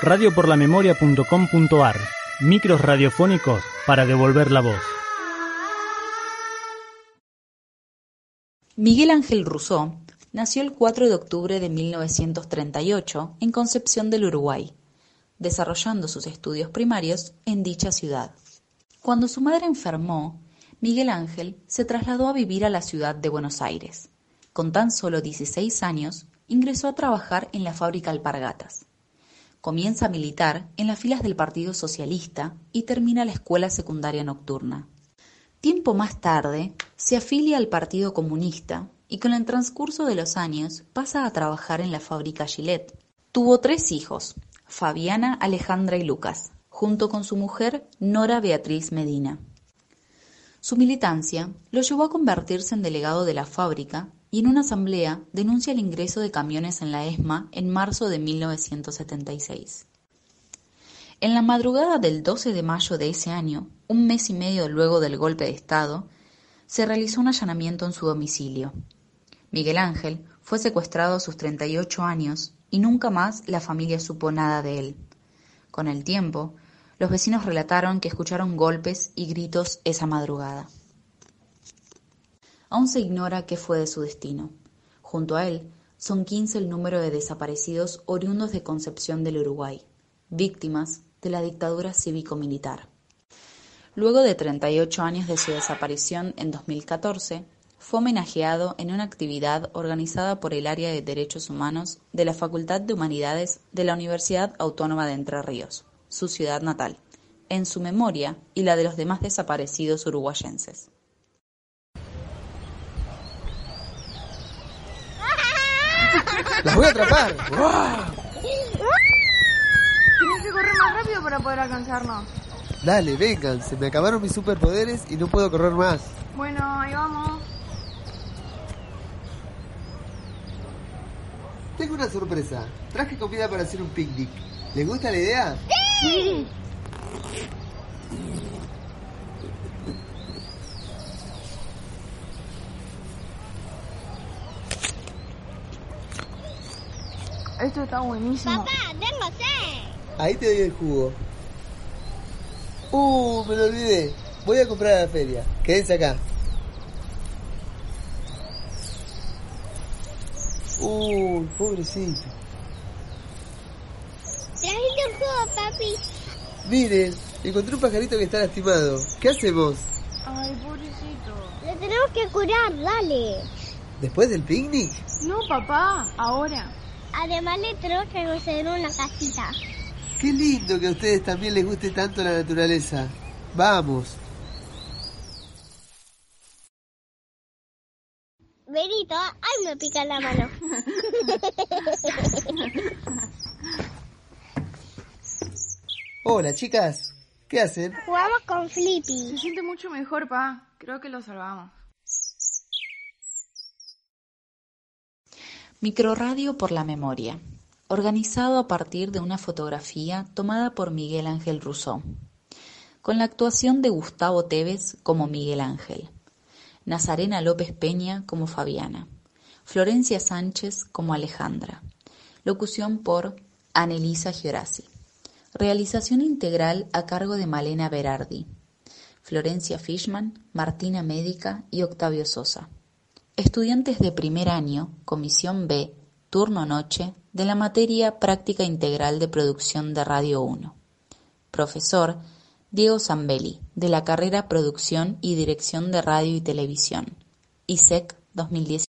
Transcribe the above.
radioporlamemoria.com.ar Micros radiofónicos para devolver la voz. Miguel Ángel Rousseau nació el 4 de octubre de 1938 en Concepción del Uruguay, desarrollando sus estudios primarios en dicha ciudad. Cuando su madre enfermó, Miguel Ángel se trasladó a vivir a la ciudad de Buenos Aires. Con tan solo 16 años, ingresó a trabajar en la fábrica Alpargatas. Comienza a militar en las filas del Partido Socialista y termina la escuela secundaria nocturna. Tiempo más tarde, se afilia al Partido Comunista y con el transcurso de los años pasa a trabajar en la fábrica Gillette. Tuvo tres hijos, Fabiana, Alejandra y Lucas, junto con su mujer Nora Beatriz Medina. Su militancia lo llevó a convertirse en delegado de la fábrica y en una asamblea denuncia el ingreso de camiones en la ESMA en marzo de 1976. En la madrugada del 12 de mayo de ese año, un mes y medio luego del golpe de Estado, se realizó un allanamiento en su domicilio. Miguel Ángel fue secuestrado a sus 38 años y nunca más la familia supo nada de él. Con el tiempo, los vecinos relataron que escucharon golpes y gritos esa madrugada. Aún se ignora qué fue de su destino. Junto a él, son 15 el número de desaparecidos oriundos de Concepción del Uruguay, víctimas de la dictadura cívico-militar. Luego de 38 años de su desaparición en 2014, fue homenajeado en una actividad organizada por el Área de Derechos Humanos de la Facultad de Humanidades de la Universidad Autónoma de Entre Ríos, su ciudad natal, en su memoria y la de los demás desaparecidos uruguayenses. ¡Las voy a atrapar! Tienes que correr más rápido para poder alcanzarnos. Dale, vengan, se me acabaron mis superpoderes y no puedo correr más. Bueno, ahí vamos. Tengo una sorpresa. Traje comida para hacer un picnic. ¿Les gusta la idea? Sí. Esto está buenísimo. Papá, tengo sed. Ahí te doy el jugo. Uh, me lo olvidé. Voy a comprar a la feria. Quédense acá. Uy, pobrecito. Trajiste un jugo, papi. Miren, encontré un pajarito que está lastimado. ¿Qué hacemos? Ay, pobrecito. Lo tenemos que curar, dale. ¿Después del picnic? No, papá, ahora. Además le tenemos que hacer una casita. Qué lindo que a ustedes también les guste tanto la naturaleza. Vamos. Benito, ay, me pica la mano. Hola, chicas. ¿Qué hacen? Jugamos con Se Flippy. siente mucho mejor, pa. Creo que lo salvamos. Microradio por la memoria, organizado a partir de una fotografía tomada por Miguel Ángel Rousseau, con la actuación de Gustavo Tevez como Miguel Ángel, Nazarena López Peña como Fabiana, Florencia Sánchez como Alejandra, locución por Anelisa Giorasi, realización integral a cargo de Malena Berardi, Florencia Fishman, Martina Médica y Octavio Sosa. Estudiantes de primer año, Comisión B, turno noche, de la materia Práctica Integral de Producción de Radio 1. Profesor Diego Zambelli, de la carrera Producción y Dirección de Radio y Televisión. ISEC 2010.